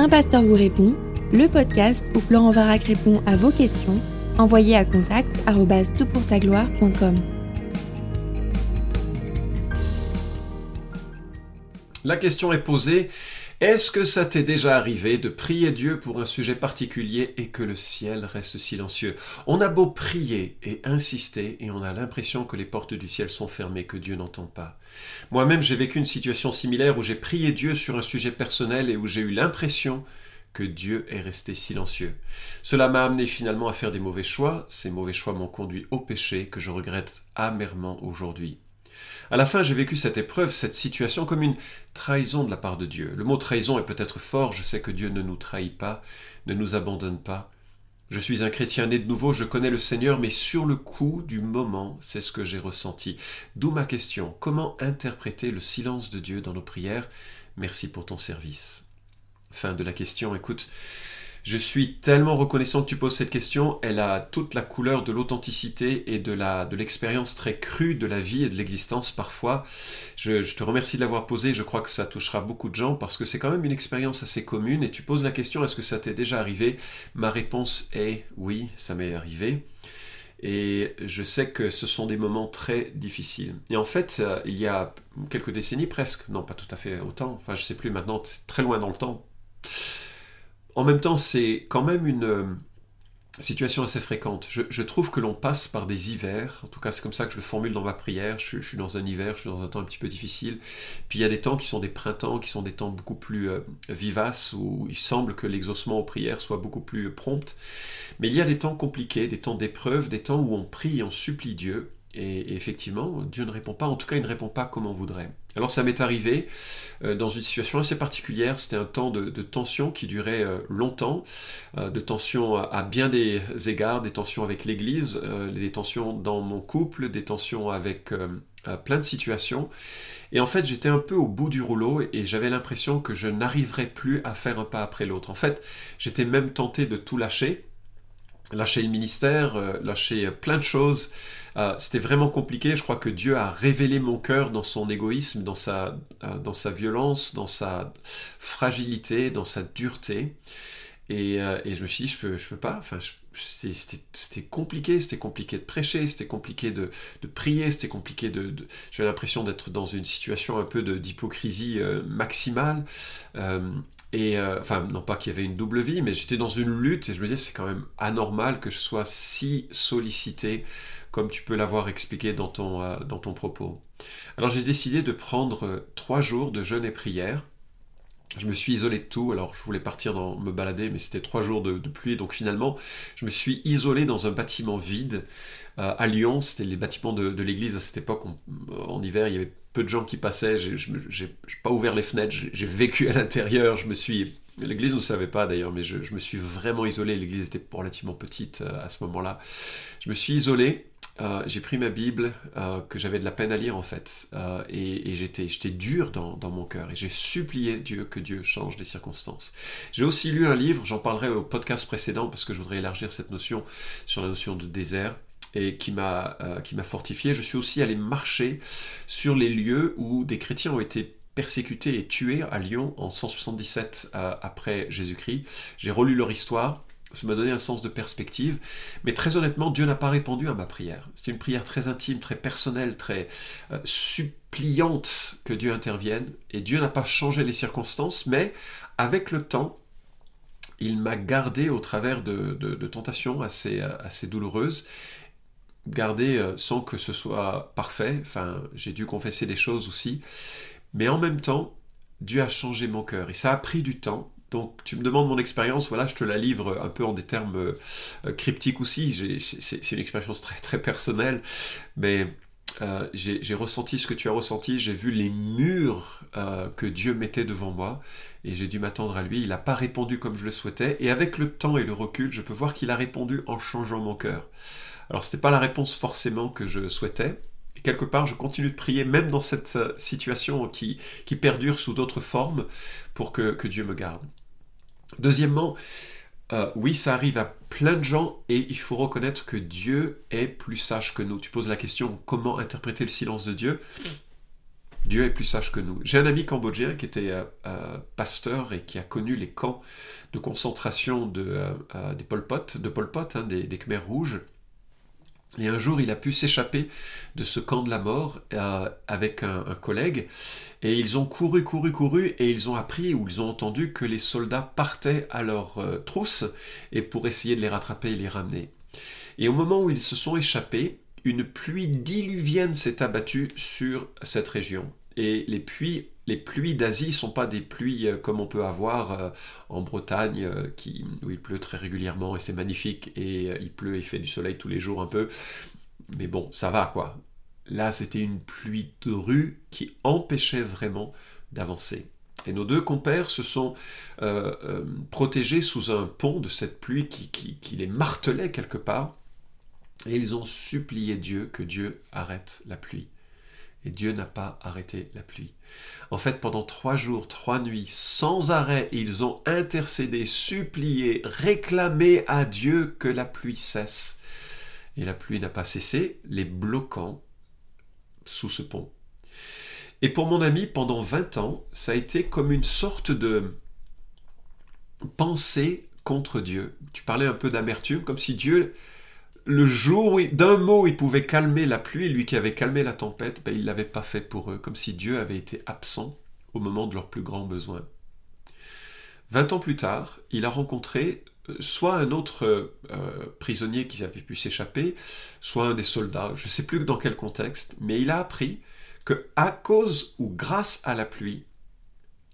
Un pasteur vous répond, le podcast où Florent Varac répond à vos questions, envoyez à contact gloire.com La question est posée, est-ce que ça t'est déjà arrivé de prier Dieu pour un sujet particulier et que le ciel reste silencieux? On a beau prier et insister et on a l'impression que les portes du ciel sont fermées, que Dieu n'entend pas. Moi-même j'ai vécu une situation similaire où j'ai prié Dieu sur un sujet personnel et où j'ai eu l'impression que Dieu est resté silencieux. Cela m'a amené finalement à faire des mauvais choix, ces mauvais choix m'ont conduit au péché que je regrette amèrement aujourd'hui. À la fin, j'ai vécu cette épreuve, cette situation comme une trahison de la part de Dieu. Le mot trahison est peut-être fort, je sais que Dieu ne nous trahit pas, ne nous abandonne pas. Je suis un chrétien né de nouveau, je connais le Seigneur, mais sur le coup du moment, c'est ce que j'ai ressenti. D'où ma question, comment interpréter le silence de Dieu dans nos prières? Merci pour ton service. Fin de la question, écoute, je suis tellement reconnaissant que tu poses cette question. Elle a toute la couleur de l'authenticité et de la de l'expérience très crue de la vie et de l'existence parfois. Je, te remercie de l'avoir posée. Je crois que ça touchera beaucoup de gens parce que c'est quand même une expérience assez commune. Et tu poses la question est-ce que ça t'est déjà arrivé? Ma réponse est oui, ça m'est arrivé. Et je sais que ce sont des moments très difficiles. Et en fait, euh, il y a quelques décennies presque, non pas tout à fait autant, enfin je sais plus maintenant, c'est très loin dans le temps, en même temps, c'est quand même une euh, situation assez fréquente. Je, trouve que l'on passe par des hivers, en tout cas c'est comme ça que je le formule dans ma prière, je, suis dans un hiver, je suis dans un temps un petit peu difficile, puis il y a des temps qui sont des printemps, qui sont des temps beaucoup plus euh, vivaces, où il semble que l'exaucement aux prières soit beaucoup plus prompt, mais il y a des temps compliqués, des temps d'épreuve, des temps où on prie on supplie Dieu, et, effectivement, Dieu ne répond pas, en tout cas il ne répond pas comme on voudrait. Alors ça m'est arrivé euh, dans une situation assez particulière, c'était un temps de, tension qui durait euh, longtemps, euh, de tension à, bien des égards, des tensions avec l'Église, des tensions dans mon couple, des tensions avec plein de situations. Et en fait j'étais un peu au bout du rouleau et j'avais l'impression que je n'arriverais plus à faire un pas après l'autre. En fait j'étais même tenté de tout lâcher, lâcher le ministère, lâcher plein de choses. Euh, c'était vraiment compliqué. Je crois que Dieu a révélé mon cœur dans son égoïsme, dans sa, euh, dans sa violence, dans sa fragilité, dans sa dureté. Et, euh, et je me suis dit, je peux, je peux pas. Enfin, c'était compliqué, c'était compliqué de prêcher, c'était compliqué de, prier, c'était compliqué de... J'avais l'impression d'être dans une situation un peu d'hypocrisie maximale. Et enfin, non pas qu'il y avait une double vie, mais j'étais dans une lutte et je me disais c'est quand même anormal que je sois si sollicité comme tu peux l'avoir expliqué dans ton, euh, dans ton propos. Alors j'ai décidé de prendre euh, trois jours de jeûne et prière. Je me suis isolé de tout, alors je voulais partir dans, me balader, mais c'était trois jours de, pluie, donc finalement je me suis isolé dans un bâtiment vide euh, à Lyon, c'était les bâtiments de, l'église à cette époque, en hiver il y avait peu de gens qui passaient, je n'ai pas ouvert les fenêtres, j'ai vécu à l'intérieur, je me suis L'église ne savait pas d'ailleurs, mais je, me suis vraiment isolé. L'église était relativement petite à ce moment-là. Je me suis isolé euh, j'ai pris ma Bible euh, que j'avais de la peine à lire en fait, euh, et, j'étais, dur dans, dans mon cœur, et j'ai supplié Dieu que Dieu change les circonstances. J'ai aussi lu un livre, j'en parlerai au podcast précédent parce que je voudrais élargir cette notion sur la notion de désert et qui m'a qui m'a fortifié. Je suis aussi allé marcher sur les lieux où des chrétiens ont été persécutés et tués à Lyon en 177 après Jésus-Christ. J'ai relu leur histoire ça m'a donné un sens de perspective. Mais très honnêtement, Dieu n'a pas répondu à ma prière. C'est une prière très intime, très personnelle, très euh, suppliante que Dieu intervienne. Et Dieu n'a pas changé les circonstances, mais avec le temps, il m'a gardé au travers de, tentations assez, assez douloureuses, gardé euh, sans que ce soit parfait. Enfin, j'ai dû confesser des choses aussi. Mais en même temps, Dieu a changé mon cœur. Et ça a pris du temps. Donc tu me demandes mon expérience, voilà, je te la livre un peu en des termes euh, cryptiques aussi, c'est une expérience très, très personnelle, mais euh, j'ai ressenti ce que tu as ressenti, j'ai vu les murs euh, que Dieu mettait devant moi, et j'ai dû m'attendre à lui, il n'a pas répondu comme je le souhaitais, et avec le temps et le recul, je peux voir qu'il a répondu en changeant mon cœur. Alors ce n'était pas la réponse forcément que je souhaitais, et quelque part, je continue de prier, même dans cette situation qui, perdure sous d'autres formes, pour que, Dieu me garde. Deuxièmement, euh, oui, ça arrive à plein de gens et il faut reconnaître que Dieu est plus sage que nous. Tu poses la question comment interpréter le silence de Dieu? Dieu est plus sage que nous. J'ai un ami cambodgien qui était euh, euh, pasteur et qui a connu les camps de concentration de, des Pol Pot, de Pol Pot, hein, des Khmers rouges. Et un jour, il a pu s'échapper de ce camp de la mort avec un, collègue. Et ils ont couru, couru, couru, et ils ont appris ou ils ont entendu que les soldats partaient à leur trousse et pour essayer de les rattraper et les ramener. Et au moment où ils se sont échappés, une pluie diluvienne s'est abattue sur cette région. Et les pluies, les pluies d'Asie sont pas des pluies euh, comme on peut avoir euh, en Bretagne, euh, qui, où il pleut très régulièrement et c'est magnifique, et il pleut, il fait du soleil tous les jours un peu. Mais bon, ça va quoi. Là, c'était une pluie de rue qui empêchait vraiment d'avancer. Et nos deux compères se sont protégés sous un pont de cette pluie qui les martelait quelque part. Et ils ont supplié Dieu que Dieu arrête la pluie. Et Dieu n'a pas arrêté la pluie. En fait, pendant trois jours, trois nuits, sans arrêt, ils ont intercédé, supplié, réclamé à Dieu que la pluie cesse. Et la pluie n'a pas cessé, les bloquant sous ce pont. Et pour mon ami, pendant 20 ans, ça a été comme une sorte de pensée contre Dieu. Tu parlais un peu d'amertume, comme si Dieu le jour où d'un mot il pouvait calmer la pluie, lui qui avait calmé la tempête, ben, il ne l'avait pas fait pour eux, comme si Dieu avait été absent au moment de leurs plus grands besoins. Vingt ans plus tard, il a rencontré euh, soit un autre euh, prisonnier qui avait pu s'échapper, soit un des soldats, je ne sais plus dans quel contexte, mais il a appris que à cause ou grâce à la pluie,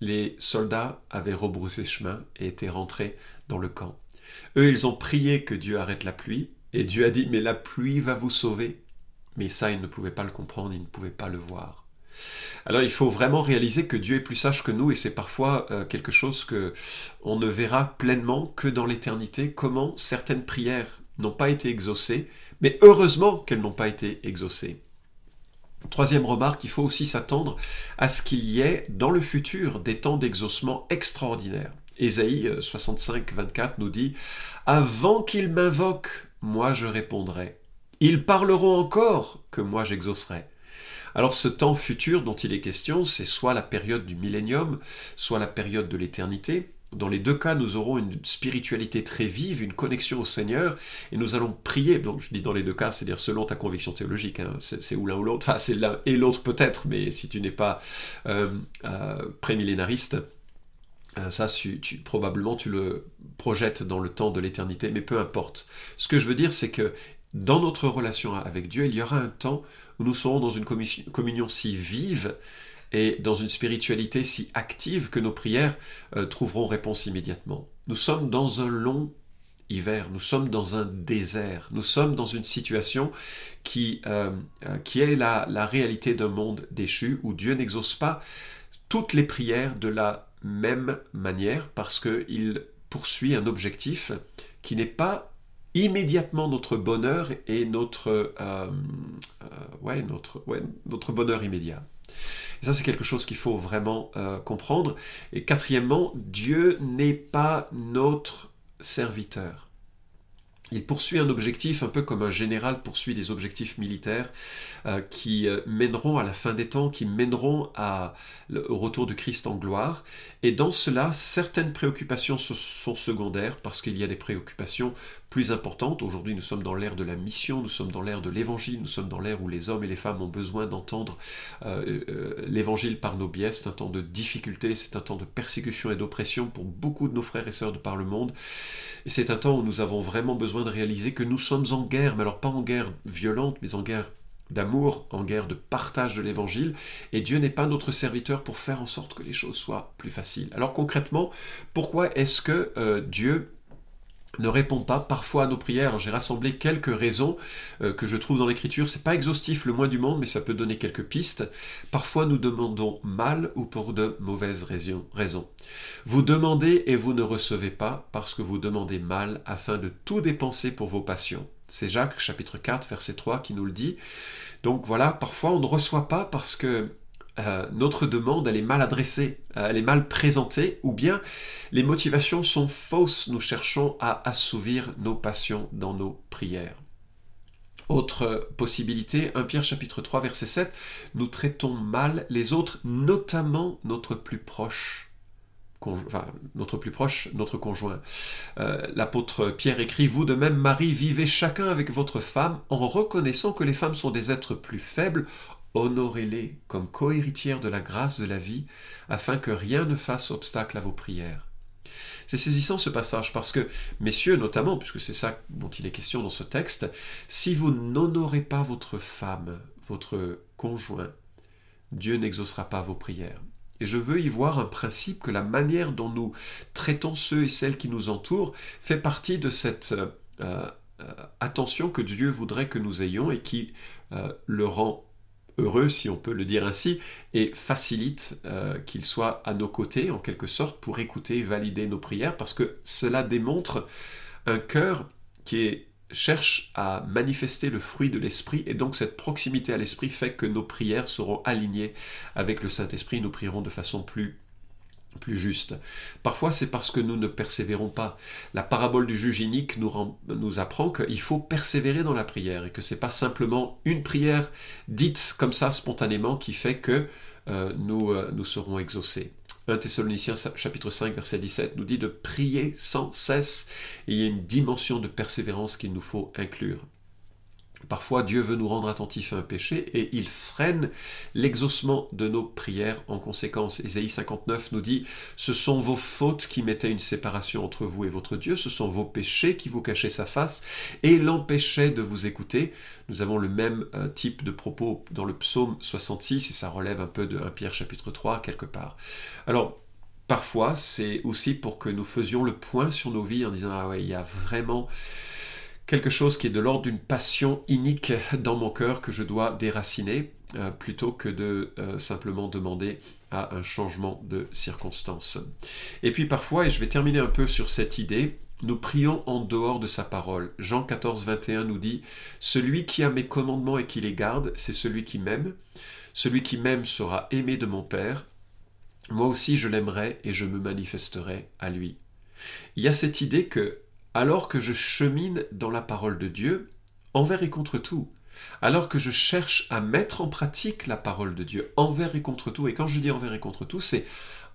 les soldats avaient rebroussé chemin et étaient rentrés dans le camp. Eux, ils ont prié que Dieu arrête la pluie, et Dieu a dit, mais la pluie va vous sauver. Mais ça, il ne pouvait pas le comprendre, il ne pouvait pas le voir. Alors il faut vraiment réaliser que Dieu est plus sage que nous et c'est parfois euh, quelque chose que on ne verra pleinement que dans l'éternité comment certaines prières n'ont pas été exaucées, mais heureusement qu'elles n'ont pas été exaucées. Troisième remarque, il faut aussi s'attendre à ce qu'il y ait dans le futur des temps d'exaucement extraordinaires. Ésaïe 65, euh, 24 nous dit Avant qu'ils m'invoquent, moi je répondrai. Ils parleront encore, que moi j'exaucerai. Alors ce temps futur dont il est question, c'est soit la période du millénium, soit la période de l'éternité. Dans les deux cas, nous aurons une spiritualité très vive, une connexion au Seigneur, et nous allons prier. Donc je dis dans les deux cas, c'est-à-dire selon ta conviction théologique, hein. c'est ou l'un ou l'autre. Enfin, c'est l'un et l'autre peut-être, mais si tu n'es pas euh, euh, prémillénariste, ça, tu, probablement, tu le projettes dans le temps de l'éternité, mais peu importe. Ce que je veux dire, c'est que dans notre relation avec Dieu, il y aura un temps où nous serons dans une communion si vive et dans une spiritualité si active que nos prières euh, trouveront réponse immédiatement. Nous sommes dans un long hiver, nous sommes dans un désert, nous sommes dans une situation qui, euh, qui est la réalité d'un monde déchu où Dieu n'exauce pas toutes les prières de la même manière parce qu'il poursuit un objectif qui n'est pas immédiatement notre bonheur et notre, euh, euh, ouais, notre, ouais, notre bonheur immédiat. Et ça, c'est quelque chose qu'il faut vraiment euh, comprendre. Et quatrièmement, Dieu n'est pas notre serviteur. Il poursuit un objectif un peu comme un général poursuit des objectifs militaires euh, qui euh, mèneront à la fin des temps, qui mèneront au retour du Christ en gloire. Et dans cela, certaines préoccupations sont secondaires parce qu'il y a des préoccupations plus importantes. Aujourd'hui, nous sommes dans l'ère de la mission, nous sommes dans l'ère de l'évangile, nous sommes dans l'ère où les hommes et les femmes ont besoin d'entendre euh, l'évangile par nos biais. C'est un temps de difficulté, c'est un temps de persécution et d'oppression pour beaucoup de nos frères et sœurs de par le monde. C'est un temps où nous avons vraiment besoin de réaliser que nous sommes en guerre, mais alors pas en guerre violente, mais en guerre d'amour, en guerre de partage de l'évangile, et Dieu n'est pas notre serviteur pour faire en sorte que les choses soient plus faciles. Alors concrètement, pourquoi est-ce que euh, Dieu ne répond pas parfois à nos prières. J'ai rassemblé quelques raisons euh, que je trouve dans l'écriture. C'est pas exhaustif le moins du monde, mais ça peut donner quelques pistes. Parfois nous demandons mal ou pour de mauvaises raisons. Vous demandez et vous ne recevez pas parce que vous demandez mal afin de tout dépenser pour vos passions. C'est Jacques chapitre 4 verset 3 qui nous le dit. Donc voilà, parfois on ne reçoit pas parce que euh, notre demande, elle est mal adressée, euh, elle est mal présentée, ou bien les motivations sont fausses, nous cherchons à assouvir nos passions dans nos prières. Autre possibilité, 1 Pierre chapitre 3 verset 7, nous traitons mal les autres, notamment notre plus proche. Notre plus proche, notre conjoint. Euh, l'apôtre Pierre écrit, Vous de même, Marie, vivez chacun avec votre femme en reconnaissant que les femmes sont des êtres plus faibles, honorez-les comme cohéritières de la grâce de la vie, afin que rien ne fasse obstacle à vos prières. C'est saisissant ce passage parce que, messieurs notamment, puisque c'est ça dont il est question dans ce texte, si vous n'honorez pas votre femme, votre conjoint, Dieu n'exaucera pas vos prières. Et je veux y voir un principe que la manière dont nous traitons ceux et celles qui nous entourent fait partie de cette euh, euh, attention que Dieu voudrait que nous ayons et qui euh, le rend heureux, si on peut le dire ainsi, et facilite euh, qu'il soit à nos côtés, en quelque sorte, pour écouter valider nos prières, parce que cela démontre un cœur qui cherche à manifester le fruit de l'Esprit, et donc cette proximité à l'Esprit fait que nos prières seront alignées avec le Saint-Esprit, nous prierons de façon plus plus juste. Parfois, c'est parce que nous ne persévérons pas. La parabole du juge inique nous, nous apprend qu'il faut persévérer dans la prière et que c'est pas simplement une prière dite comme ça spontanément qui fait que euh, nous, euh, nous serons exaucés. 1 Thessaloniciens chapitre 5 verset 17 nous dit de prier sans cesse et il y a une dimension de persévérance qu'il nous faut inclure. Parfois, Dieu veut nous rendre attentifs à un péché et il freine l'exaucement de nos prières en conséquence. Ésaïe 59 nous dit Ce sont vos fautes qui mettaient une séparation entre vous et votre Dieu, ce sont vos péchés qui vous cachaient sa face et l'empêchaient de vous écouter. Nous avons le même euh, type de propos dans le psaume 66 et ça relève un peu de 1 Pierre chapitre 3 quelque part. Alors, parfois, c'est aussi pour que nous faisions le point sur nos vies en disant Ah ouais, il y a vraiment quelque chose qui est de l'ordre d'une passion inique dans mon cœur que je dois déraciner, euh, plutôt que de euh, simplement demander à un changement de circonstance. Et puis parfois, et je vais terminer un peu sur cette idée, nous prions en dehors de sa parole. Jean 14, 21 nous dit, Celui qui a mes commandements et qui les garde, c'est celui qui m'aime. Celui qui m'aime sera aimé de mon Père. Moi aussi je l'aimerai et je me manifesterai à lui. Il y a cette idée que alors que je chemine dans la parole de Dieu, envers et contre tout, alors que je cherche à mettre en pratique la parole de Dieu, envers et contre tout, et quand je dis envers et contre tout, c'est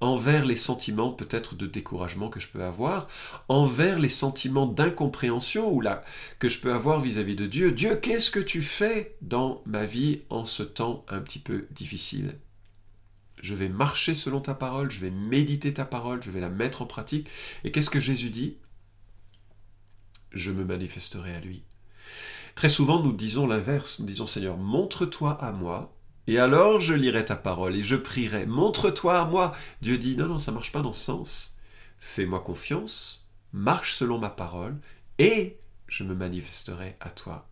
envers les sentiments peut-être de découragement que je peux avoir, envers les sentiments d'incompréhension ou là que je peux avoir vis-à-vis de Dieu. Dieu, qu'est-ce que tu fais dans ma vie en ce temps un petit peu difficile? Je vais marcher selon ta parole, je vais méditer ta parole, je vais la mettre en pratique. Et qu'est-ce que Jésus dit? Je me manifesterai à lui. Très souvent, nous disons l'inverse. Nous disons, Seigneur, montre-toi à moi, et alors je lirai ta parole et je prierai. Montre-toi à moi. Dieu dit, non, non, ça marche pas dans ce sens. Fais-moi confiance, marche selon ma parole, et je me manifesterai à toi.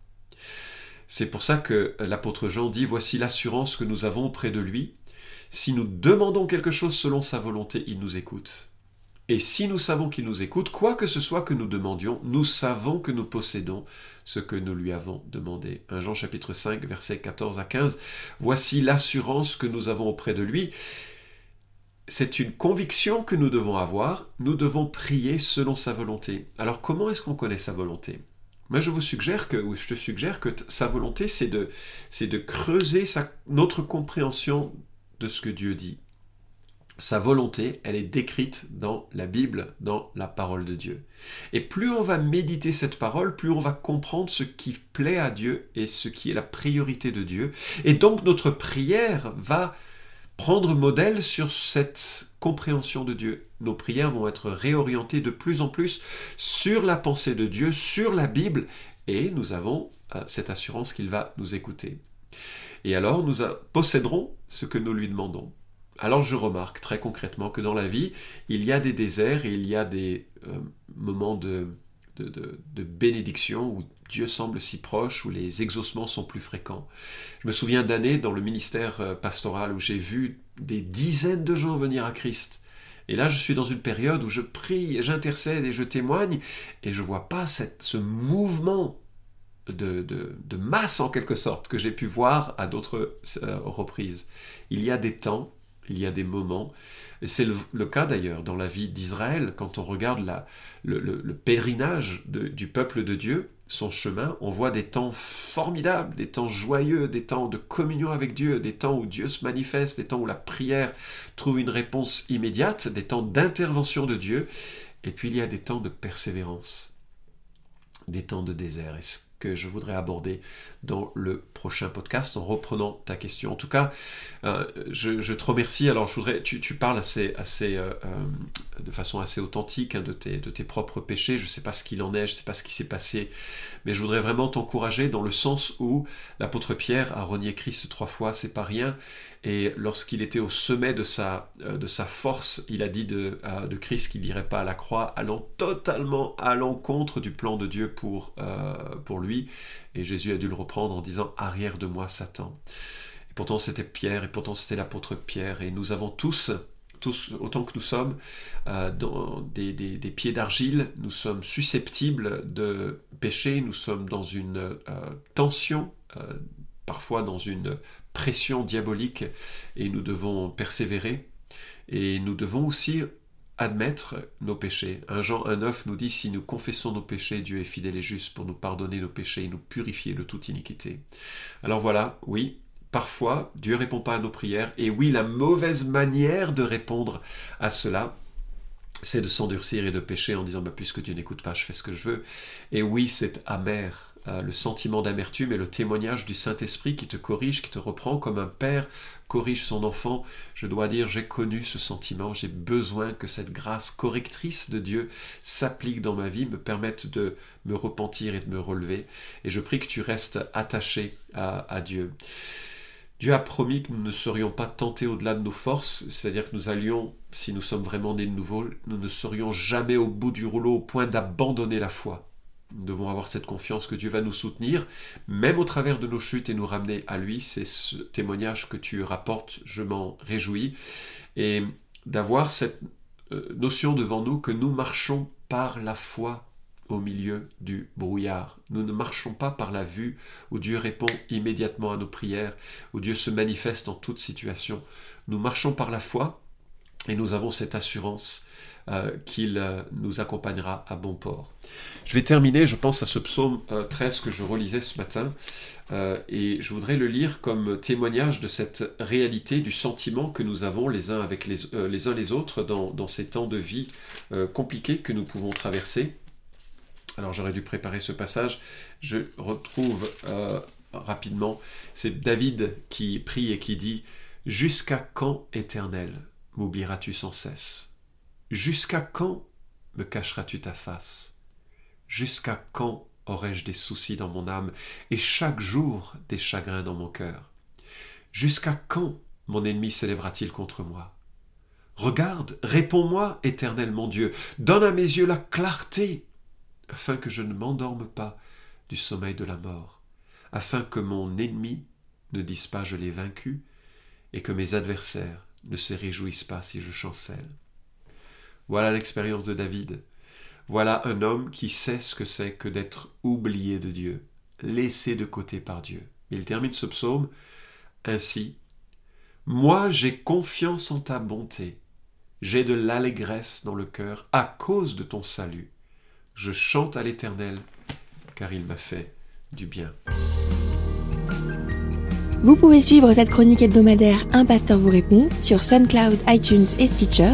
C'est pour ça que l'apôtre Jean dit, voici l'assurance que nous avons auprès de lui. Si nous demandons quelque chose selon sa volonté, il nous écoute. Et si nous savons qu'il nous écoute, quoi que ce soit que nous demandions, nous savons que nous possédons ce que nous lui avons demandé. 1 Jean chapitre 5 versets 14 à 15. Voici l'assurance que nous avons auprès de lui. C'est une conviction que nous devons avoir. Nous devons prier selon sa volonté. Alors comment est-ce qu'on connaît sa volonté? Moi, je vous suggère que, ou je te suggère que sa volonté, c'est de, c'est de creuser notre compréhension de ce que Dieu dit sa volonté, elle est décrite dans la Bible, dans la parole de Dieu. Et plus on va méditer cette parole, plus on va comprendre ce qui plaît à Dieu et ce qui est la priorité de Dieu. Et donc notre prière va prendre modèle sur cette compréhension de Dieu. Nos prières vont être réorientées de plus en plus sur la pensée de Dieu, sur la Bible, et nous avons euh, cette assurance qu'il va nous écouter. Et alors nous posséderons ce que nous lui demandons. Alors je remarque très concrètement que dans la vie, il y a des déserts et il y a des euh, moments de, de, bénédiction où Dieu semble si proche, où les exaucements sont plus fréquents. Je me souviens d'années dans le ministère euh, pastoral où j'ai vu des dizaines de gens venir à Christ. Et là, je suis dans une période où je prie j'intercède et je témoigne, et je vois pas cette, ce mouvement de, de, masse en quelque sorte que j'ai pu voir à d'autres euh, reprises. Il y a des temps il y a des moments, c'est le, cas d'ailleurs dans la vie d'Israël, quand on regarde le, pèlerinage du peuple de Dieu, son chemin, on voit des temps formidables, des temps joyeux, des temps de communion avec Dieu, des temps où Dieu se manifeste, des temps où la prière trouve une réponse immédiate, des temps d'intervention de Dieu, et puis il y a des temps de persévérance, des temps de désert. Que je voudrais aborder dans le prochain podcast en reprenant ta question. En tout cas, euh, je, te remercie. Alors, je voudrais, tu, parles assez, assez, euh, euh, de façon assez authentique hein, de, tes, de tes propres péchés. Je ne sais pas ce qu'il en est, je ne sais pas ce qui s'est passé, mais je voudrais vraiment t'encourager dans le sens où l'apôtre Pierre a renié Christ trois fois, c'est pas rien. Et lorsqu'il était au sommet de sa, de sa force, il a dit de, de Christ qu'il n'irait pas à la croix, allant totalement à l'encontre du plan de Dieu pour, pour lui et Jésus a dû le reprendre en disant Arrière de moi, Satan. Et pourtant c'était Pierre, et pourtant c'était l'apôtre Pierre, et nous avons tous, tous autant que nous sommes, euh, dans des, pieds d'argile, nous sommes susceptibles de pécher, nous sommes dans une euh, tension, euh, parfois dans une pression diabolique, et nous devons persévérer. Et nous devons aussi admettre nos péchés. Un Jean 1.9 nous dit si nous confessons nos péchés, Dieu est fidèle et juste pour nous pardonner nos péchés et nous purifier de toute iniquité. Alors voilà, oui, parfois Dieu répond pas à nos prières et oui, la mauvaise manière de répondre à cela, c'est de s'endurcir et de pécher en disant bah, puisque Dieu n'écoute pas, je fais ce que je veux. Et oui, c'est amer. Euh, le sentiment d'amertume et le témoignage du Saint-Esprit qui te corrige, qui te reprend comme un père corrige son enfant. Je dois dire, j'ai connu ce sentiment, j'ai besoin que cette grâce correctrice de Dieu s'applique dans ma vie, me permette de me repentir et de me relever. Et je prie que tu restes attaché à, Dieu. Dieu a promis que nous ne serions pas tentés au-delà de nos forces, c'est-à-dire que nous allions, si nous sommes vraiment nés de nouveau, nous ne serions jamais au bout du rouleau au point d'abandonner la foi. Nous devons avoir cette confiance que Dieu va nous soutenir, même au travers de nos chutes, et nous ramener à lui. C'est ce témoignage que tu rapportes, je m'en réjouis. Et d'avoir cette euh, notion devant nous que nous marchons par la foi au milieu du brouillard. Nous ne marchons pas par la vue, où Dieu répond immédiatement à nos prières, où Dieu se manifeste en toute situation. Nous marchons par la foi, et nous avons cette assurance euh, qu'il euh, nous accompagnera à bon port. Je vais terminer, je pense à ce psaume 13 euh, que je relisais ce matin, et je voudrais le lire comme témoignage de cette réalité, du sentiment que nous avons les uns avec les, les uns les autres dans, dans, ces temps de vie compliqués que nous pouvons traverser. Alors j'aurais dû préparer ce passage, je retrouve rapidement, c'est David qui prie et qui dit Jusqu'à quand, éternel, m'oublieras-tu sans cesse? Jusqu'à quand me cacheras-tu ta face? Jusqu'à quand aurai-je des soucis dans mon âme et chaque jour des chagrins dans mon cœur? Jusqu'à quand mon ennemi s'élèvera-t-il contre moi? Regarde, réponds-moi, éternel mon Dieu, donne à mes yeux la clarté, afin que je ne m'endorme pas du sommeil de la mort, afin que mon ennemi ne dise pas je l'ai vaincu, et que mes adversaires ne se réjouissent pas si je chancelle. Voilà l'expérience de David. Voilà un homme qui sait ce que c'est que d'être oublié de Dieu, laissé de côté par Dieu. Il termine ce psaume ainsi. Moi j'ai confiance en ta bonté, j'ai de l'allégresse dans le cœur à cause de ton salut. Je chante à l'Éternel, car il m'a fait du bien. Vous pouvez suivre cette chronique hebdomadaire Un pasteur vous répond sur SoundCloud, iTunes et Stitcher